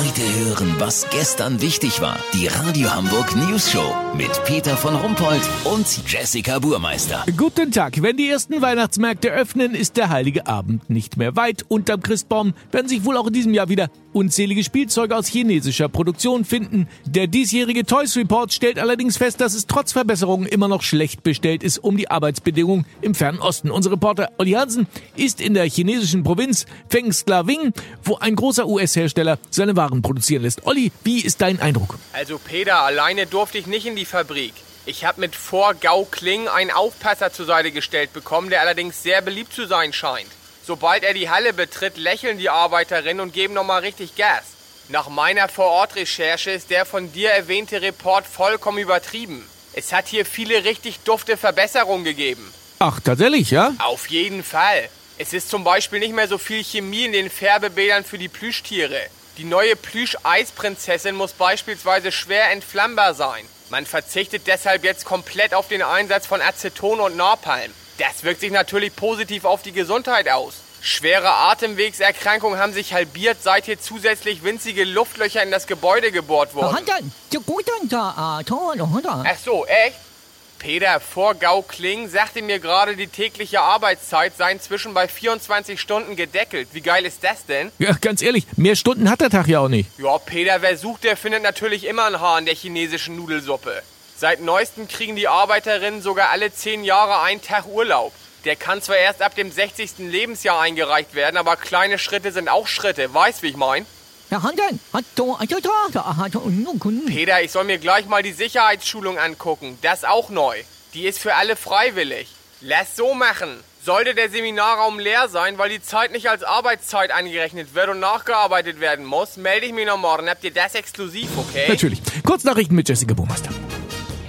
Heute hören, was gestern wichtig war. Die Radio Hamburg News Show mit Peter von Rumpold und Jessica Burmeister. Guten Tag. Wenn die ersten Weihnachtsmärkte öffnen, ist der heilige Abend nicht mehr weit. Unterm Christbaum werden sich wohl auch in diesem Jahr wieder unzählige Spielzeuge aus chinesischer Produktion finden. Der diesjährige Toys Report stellt allerdings fest, dass es trotz Verbesserungen immer noch schlecht bestellt ist um die Arbeitsbedingungen im Fernen Osten. Unser Reporter Olli Hansen ist in der chinesischen Provinz Fengslaving, wo ein großer US-Hersteller seine Waren produzieren lässt. Olli, wie ist dein Eindruck? Also Peter, alleine durfte ich nicht in die Fabrik. Ich habe mit Vorgau Kling einen Aufpasser zur Seite gestellt bekommen, der allerdings sehr beliebt zu sein scheint. Sobald er die Halle betritt, lächeln die Arbeiterinnen und geben nochmal richtig Gas. Nach meiner Vorortrecherche ist der von dir erwähnte Report vollkommen übertrieben. Es hat hier viele richtig dufte Verbesserungen gegeben. Ach, tatsächlich, ja? Auf jeden Fall. Es ist zum Beispiel nicht mehr so viel Chemie in den Färbebädern für die Plüschtiere. Die neue Plüsch-Eisprinzessin muss beispielsweise schwer entflammbar sein. Man verzichtet deshalb jetzt komplett auf den Einsatz von Aceton und Napalm. Das wirkt sich natürlich positiv auf die Gesundheit aus. Schwere Atemwegserkrankungen haben sich halbiert, seit hier zusätzlich winzige Luftlöcher in das Gebäude gebohrt wurden. Ach so, echt? Peter Vorgau-Kling sagte mir gerade, die tägliche Arbeitszeit sei inzwischen bei 24 Stunden gedeckelt. Wie geil ist das denn? Ja, ganz ehrlich, mehr Stunden hat der Tag ja auch nicht. Ja, Peter, wer sucht, der findet natürlich immer ein Haar in der chinesischen Nudelsuppe. Seit neuestem kriegen die Arbeiterinnen sogar alle 10 Jahre einen Tag Urlaub. Der kann zwar erst ab dem 60. Lebensjahr eingereicht werden, aber kleine Schritte sind auch Schritte. Weißt, wie ich mein? Peter, ich soll mir gleich mal die Sicherheitsschulung angucken. Das auch neu. Die ist für alle freiwillig. Lass so machen. Sollte der Seminarraum leer sein, weil die Zeit nicht als Arbeitszeit angerechnet wird und nachgearbeitet werden muss, melde ich mich noch morgen. Habt ihr das exklusiv, okay? Natürlich. Kurznachrichten mit Jessica Burmeister.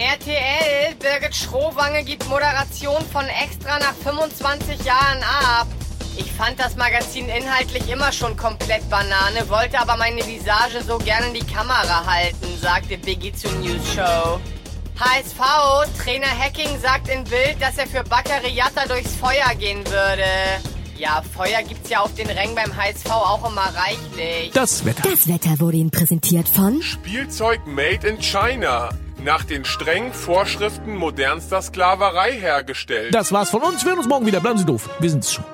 RTL, Birgit Schrowange gibt Moderation von Extra nach 25 Jahren ab. Ich fand das Magazin inhaltlich immer schon komplett Banane, wollte aber meine Visage so gerne in die Kamera halten, sagte Biggie zur News Show. HSV, Trainer Hacking sagt in Bild, dass er für Baccariata durchs Feuer gehen würde. Ja, Feuer gibt's ja auf den Rängen beim HSV auch immer reichlich. Das Wetter. Das Wetter wurde Ihnen präsentiert von Spielzeug made in China. Nach den strengen Vorschriften modernster Sklaverei hergestellt. Das war's von uns. Wir hören uns morgen wieder. Bleiben Sie doof. Wir sind's schon.